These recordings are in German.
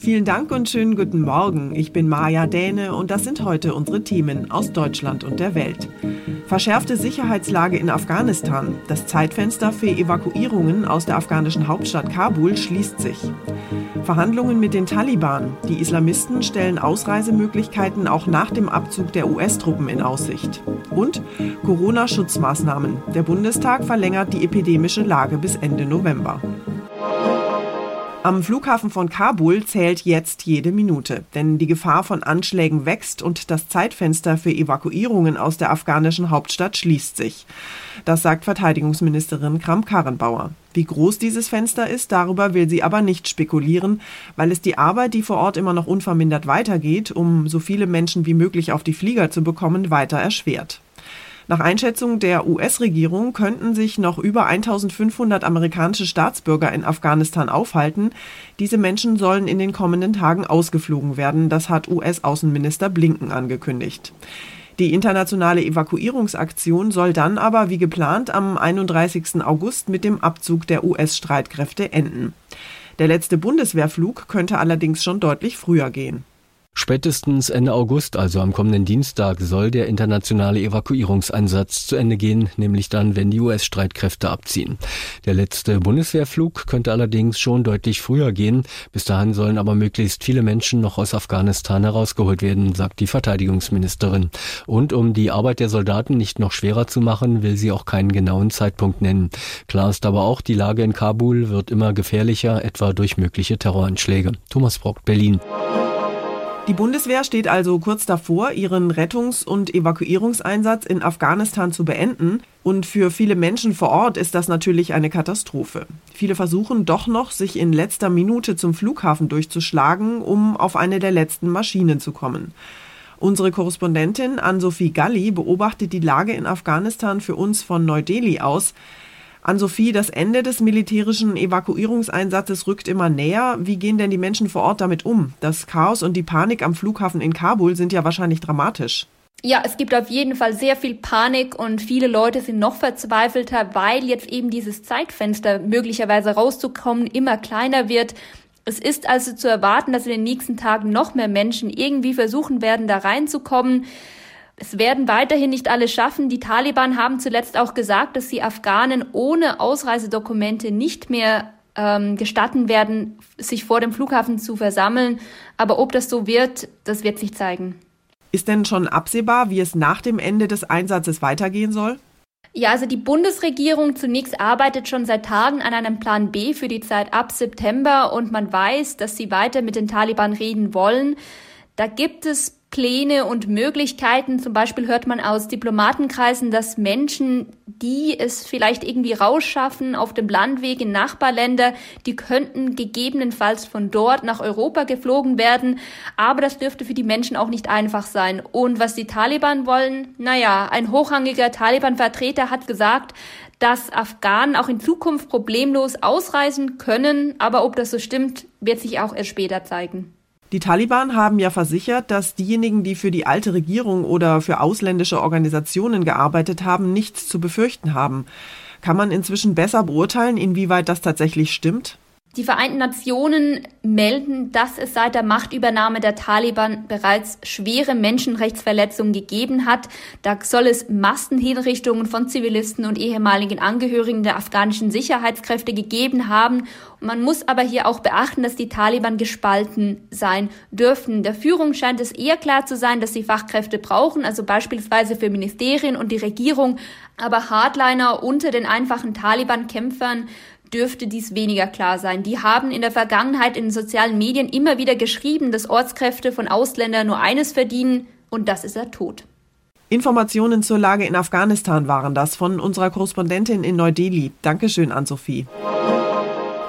Vielen Dank und schönen guten Morgen. Ich bin Maja Däne und das sind heute unsere Themen aus Deutschland und der Welt. Verschärfte Sicherheitslage in Afghanistan. Das Zeitfenster für Evakuierungen aus der afghanischen Hauptstadt Kabul schließt sich. Verhandlungen mit den Taliban. Die Islamisten stellen Ausreisemöglichkeiten auch nach dem Abzug der US-Truppen in Aussicht. Und Corona-Schutzmaßnahmen. Der Bundestag verlängert die epidemische Lage bis Ende November. Am Flughafen von Kabul zählt jetzt jede Minute, denn die Gefahr von Anschlägen wächst und das Zeitfenster für Evakuierungen aus der afghanischen Hauptstadt schließt sich. Das sagt Verteidigungsministerin Kramp-Karrenbauer. Wie groß dieses Fenster ist, darüber will sie aber nicht spekulieren, weil es die Arbeit, die vor Ort immer noch unvermindert weitergeht, um so viele Menschen wie möglich auf die Flieger zu bekommen, weiter erschwert. Nach Einschätzung der US-Regierung könnten sich noch über 1500 amerikanische Staatsbürger in Afghanistan aufhalten. Diese Menschen sollen in den kommenden Tagen ausgeflogen werden. Das hat US-Außenminister Blinken angekündigt. Die internationale Evakuierungsaktion soll dann aber wie geplant am 31. August mit dem Abzug der US-Streitkräfte enden. Der letzte Bundeswehrflug könnte allerdings schon deutlich früher gehen. Spätestens Ende August, also am kommenden Dienstag, soll der internationale Evakuierungseinsatz zu Ende gehen, nämlich dann, wenn die US-Streitkräfte abziehen. Der letzte Bundeswehrflug könnte allerdings schon deutlich früher gehen. Bis dahin sollen aber möglichst viele Menschen noch aus Afghanistan herausgeholt werden, sagt die Verteidigungsministerin. Und um die Arbeit der Soldaten nicht noch schwerer zu machen, will sie auch keinen genauen Zeitpunkt nennen. Klar ist aber auch, die Lage in Kabul wird immer gefährlicher, etwa durch mögliche Terroranschläge. Thomas Brock, Berlin. Die Bundeswehr steht also kurz davor, ihren Rettungs- und Evakuierungseinsatz in Afghanistan zu beenden. Und für viele Menschen vor Ort ist das natürlich eine Katastrophe. Viele versuchen doch noch, sich in letzter Minute zum Flughafen durchzuschlagen, um auf eine der letzten Maschinen zu kommen. Unsere Korrespondentin Ann-Sophie Galli beobachtet die Lage in Afghanistan für uns von Neu-Delhi aus. An Sophie, das Ende des militärischen Evakuierungseinsatzes rückt immer näher. Wie gehen denn die Menschen vor Ort damit um? Das Chaos und die Panik am Flughafen in Kabul sind ja wahrscheinlich dramatisch. Ja, es gibt auf jeden Fall sehr viel Panik und viele Leute sind noch verzweifelter, weil jetzt eben dieses Zeitfenster möglicherweise rauszukommen immer kleiner wird. Es ist also zu erwarten, dass in den nächsten Tagen noch mehr Menschen irgendwie versuchen werden, da reinzukommen. Es werden weiterhin nicht alle schaffen. Die Taliban haben zuletzt auch gesagt, dass sie Afghanen ohne Ausreisedokumente nicht mehr ähm, gestatten werden, sich vor dem Flughafen zu versammeln. Aber ob das so wird, das wird sich zeigen. Ist denn schon absehbar, wie es nach dem Ende des Einsatzes weitergehen soll? Ja, also die Bundesregierung zunächst arbeitet schon seit Tagen an einem Plan B für die Zeit ab September und man weiß, dass sie weiter mit den Taliban reden wollen. Da gibt es Pläne und Möglichkeiten. Zum Beispiel hört man aus Diplomatenkreisen, dass Menschen, die es vielleicht irgendwie rausschaffen auf dem Landweg in Nachbarländer, die könnten gegebenenfalls von dort nach Europa geflogen werden. Aber das dürfte für die Menschen auch nicht einfach sein. Und was die Taliban wollen? Naja, ein hochrangiger Taliban-Vertreter hat gesagt, dass Afghanen auch in Zukunft problemlos ausreisen können. Aber ob das so stimmt, wird sich auch erst später zeigen. Die Taliban haben ja versichert, dass diejenigen, die für die alte Regierung oder für ausländische Organisationen gearbeitet haben, nichts zu befürchten haben. Kann man inzwischen besser beurteilen, inwieweit das tatsächlich stimmt? Die Vereinten Nationen melden, dass es seit der Machtübernahme der Taliban bereits schwere Menschenrechtsverletzungen gegeben hat. Da soll es Massenhinrichtungen von Zivilisten und ehemaligen Angehörigen der afghanischen Sicherheitskräfte gegeben haben. Man muss aber hier auch beachten, dass die Taliban gespalten sein dürfen. Der Führung scheint es eher klar zu sein, dass sie Fachkräfte brauchen, also beispielsweise für Ministerien und die Regierung. Aber Hardliner unter den einfachen Taliban-Kämpfern dürfte dies weniger klar sein. Die haben in der Vergangenheit in den sozialen Medien immer wieder geschrieben, dass Ortskräfte von Ausländern nur eines verdienen, und das ist der Tod. Informationen zur Lage in Afghanistan waren das von unserer Korrespondentin in Neu-Delhi. Dankeschön an Sophie.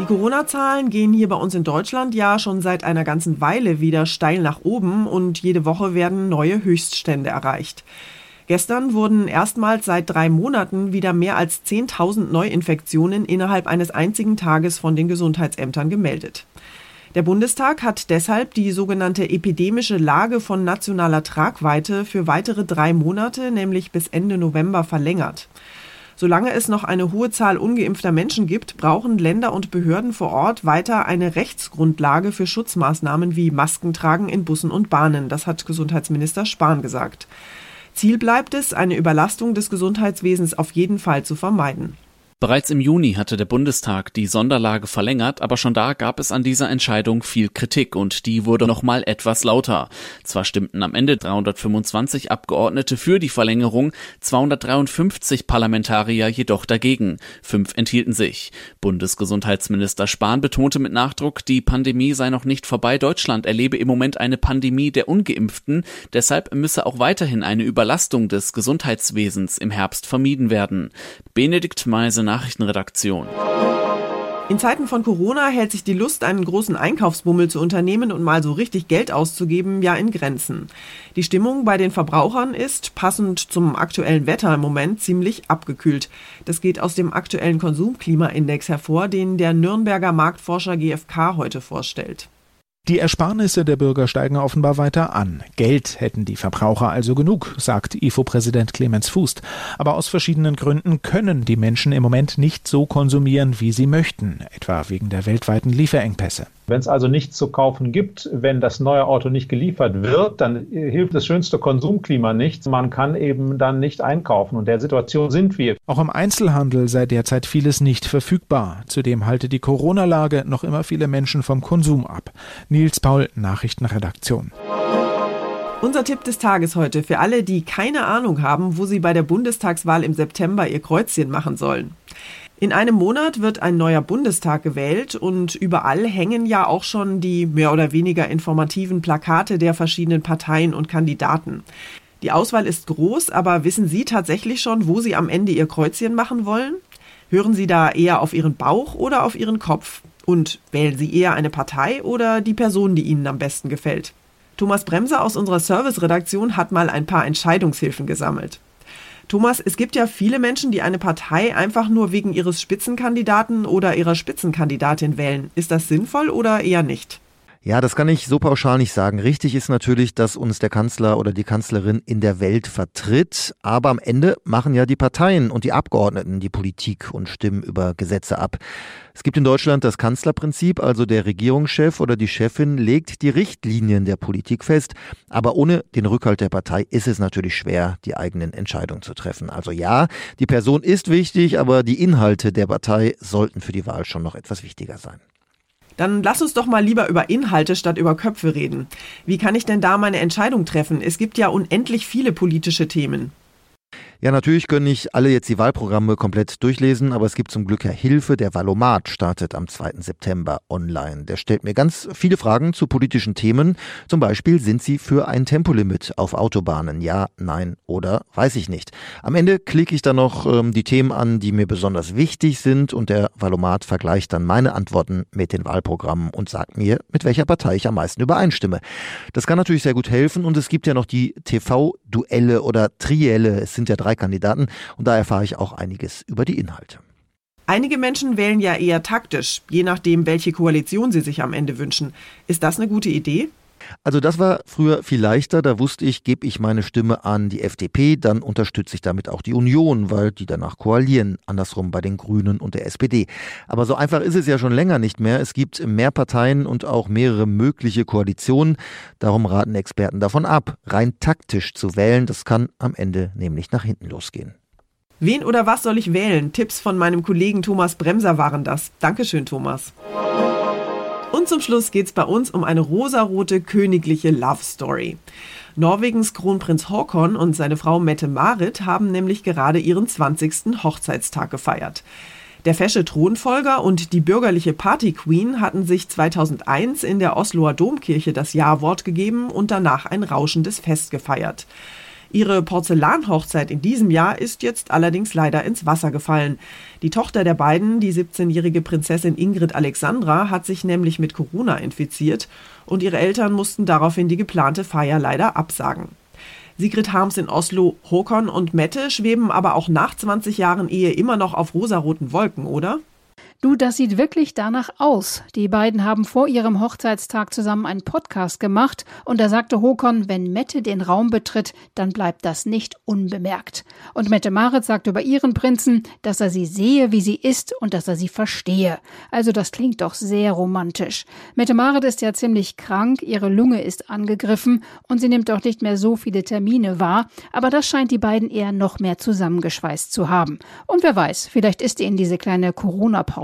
Die Corona-Zahlen gehen hier bei uns in Deutschland ja schon seit einer ganzen Weile wieder steil nach oben und jede Woche werden neue Höchststände erreicht. Gestern wurden erstmals seit drei Monaten wieder mehr als 10.000 Neuinfektionen innerhalb eines einzigen Tages von den Gesundheitsämtern gemeldet. Der Bundestag hat deshalb die sogenannte epidemische Lage von nationaler Tragweite für weitere drei Monate, nämlich bis Ende November, verlängert. Solange es noch eine hohe Zahl ungeimpfter Menschen gibt, brauchen Länder und Behörden vor Ort weiter eine Rechtsgrundlage für Schutzmaßnahmen wie Maskentragen in Bussen und Bahnen. Das hat Gesundheitsminister Spahn gesagt. Ziel bleibt es, eine Überlastung des Gesundheitswesens auf jeden Fall zu vermeiden. Bereits im Juni hatte der Bundestag die Sonderlage verlängert, aber schon da gab es an dieser Entscheidung viel Kritik und die wurde noch mal etwas lauter. Zwar stimmten am Ende 325 Abgeordnete für die Verlängerung, 253 Parlamentarier jedoch dagegen. Fünf enthielten sich. Bundesgesundheitsminister Spahn betonte mit Nachdruck, die Pandemie sei noch nicht vorbei. Deutschland erlebe im Moment eine Pandemie der Ungeimpften. Deshalb müsse auch weiterhin eine Überlastung des Gesundheitswesens im Herbst vermieden werden. Benedikt Meise Nachrichtenredaktion. In Zeiten von Corona hält sich die Lust, einen großen Einkaufsbummel zu unternehmen und mal so richtig Geld auszugeben, ja in Grenzen. Die Stimmung bei den Verbrauchern ist, passend zum aktuellen Wetter im Moment, ziemlich abgekühlt. Das geht aus dem aktuellen Konsumklimaindex hervor, den der Nürnberger Marktforscher GfK heute vorstellt. Die Ersparnisse der Bürger steigen offenbar weiter an. Geld hätten die Verbraucher also genug, sagt IFO-Präsident Clemens Fußt. Aber aus verschiedenen Gründen können die Menschen im Moment nicht so konsumieren, wie sie möchten, etwa wegen der weltweiten Lieferengpässe. Wenn es also nichts zu kaufen gibt, wenn das neue Auto nicht geliefert wird, dann hilft das schönste Konsumklima nichts. Man kann eben dann nicht einkaufen. Und der Situation sind wir. Auch im Einzelhandel sei derzeit vieles nicht verfügbar. Zudem halte die Corona-Lage noch immer viele Menschen vom Konsum ab. Nils Paul, Nachrichtenredaktion. Unser Tipp des Tages heute für alle, die keine Ahnung haben, wo sie bei der Bundestagswahl im September ihr Kreuzchen machen sollen. In einem Monat wird ein neuer Bundestag gewählt und überall hängen ja auch schon die mehr oder weniger informativen Plakate der verschiedenen Parteien und Kandidaten. Die Auswahl ist groß, aber wissen Sie tatsächlich schon, wo Sie am Ende Ihr Kreuzchen machen wollen? Hören Sie da eher auf Ihren Bauch oder auf Ihren Kopf? Und wählen Sie eher eine Partei oder die Person, die Ihnen am besten gefällt? Thomas Bremser aus unserer Serviceredaktion hat mal ein paar Entscheidungshilfen gesammelt. Thomas, es gibt ja viele Menschen, die eine Partei einfach nur wegen ihres Spitzenkandidaten oder ihrer Spitzenkandidatin wählen. Ist das sinnvoll oder eher nicht? Ja, das kann ich so pauschal nicht sagen. Richtig ist natürlich, dass uns der Kanzler oder die Kanzlerin in der Welt vertritt. Aber am Ende machen ja die Parteien und die Abgeordneten die Politik und stimmen über Gesetze ab. Es gibt in Deutschland das Kanzlerprinzip, also der Regierungschef oder die Chefin legt die Richtlinien der Politik fest. Aber ohne den Rückhalt der Partei ist es natürlich schwer, die eigenen Entscheidungen zu treffen. Also ja, die Person ist wichtig, aber die Inhalte der Partei sollten für die Wahl schon noch etwas wichtiger sein. Dann lass uns doch mal lieber über Inhalte statt über Köpfe reden. Wie kann ich denn da meine Entscheidung treffen? Es gibt ja unendlich viele politische Themen. Ja, natürlich können nicht alle jetzt die Wahlprogramme komplett durchlesen, aber es gibt zum Glück ja Hilfe. Der Valomat startet am 2. September online. Der stellt mir ganz viele Fragen zu politischen Themen. Zum Beispiel, sind Sie für ein Tempolimit auf Autobahnen? Ja, nein oder weiß ich nicht. Am Ende klicke ich dann noch ähm, die Themen an, die mir besonders wichtig sind und der Valomat vergleicht dann meine Antworten mit den Wahlprogrammen und sagt mir, mit welcher Partei ich am meisten übereinstimme. Das kann natürlich sehr gut helfen und es gibt ja noch die TV-Duelle oder Trielle. Es sind ja drei Kandidaten und da erfahre ich auch einiges über die Inhalte. Einige Menschen wählen ja eher taktisch, je nachdem, welche Koalition sie sich am Ende wünschen. Ist das eine gute Idee? Also das war früher viel leichter. Da wusste ich, gebe ich meine Stimme an die FDP, dann unterstütze ich damit auch die Union, weil die danach koalieren. Andersrum bei den Grünen und der SPD. Aber so einfach ist es ja schon länger nicht mehr. Es gibt mehr Parteien und auch mehrere mögliche Koalitionen. Darum raten Experten davon ab, rein taktisch zu wählen. Das kann am Ende nämlich nach hinten losgehen. Wen oder was soll ich wählen? Tipps von meinem Kollegen Thomas Bremser waren das. Dankeschön, Thomas. Und zum Schluss geht es bei uns um eine rosarote königliche Love Story. Norwegens Kronprinz Haakon und seine Frau Mette Marit haben nämlich gerade ihren 20. Hochzeitstag gefeiert. Der fesche Thronfolger und die bürgerliche Party-Queen hatten sich 2001 in der Osloer Domkirche das Ja-Wort gegeben und danach ein rauschendes Fest gefeiert. Ihre Porzellanhochzeit in diesem Jahr ist jetzt allerdings leider ins Wasser gefallen. Die Tochter der beiden, die 17-jährige Prinzessin Ingrid Alexandra, hat sich nämlich mit Corona infiziert und ihre Eltern mussten daraufhin die geplante Feier leider absagen. Sigrid Harms in Oslo, Håkon und Mette schweben aber auch nach 20 Jahren Ehe immer noch auf rosaroten Wolken, oder? Du, das sieht wirklich danach aus. Die beiden haben vor ihrem Hochzeitstag zusammen einen Podcast gemacht und da sagte Håkon, wenn Mette den Raum betritt, dann bleibt das nicht unbemerkt. Und Mette Marit sagt über ihren Prinzen, dass er sie sehe, wie sie ist und dass er sie verstehe. Also das klingt doch sehr romantisch. Mette Marit ist ja ziemlich krank, ihre Lunge ist angegriffen und sie nimmt auch nicht mehr so viele Termine wahr, aber das scheint die beiden eher noch mehr zusammengeschweißt zu haben. Und wer weiß, vielleicht ist ihnen diese kleine Corona-Pause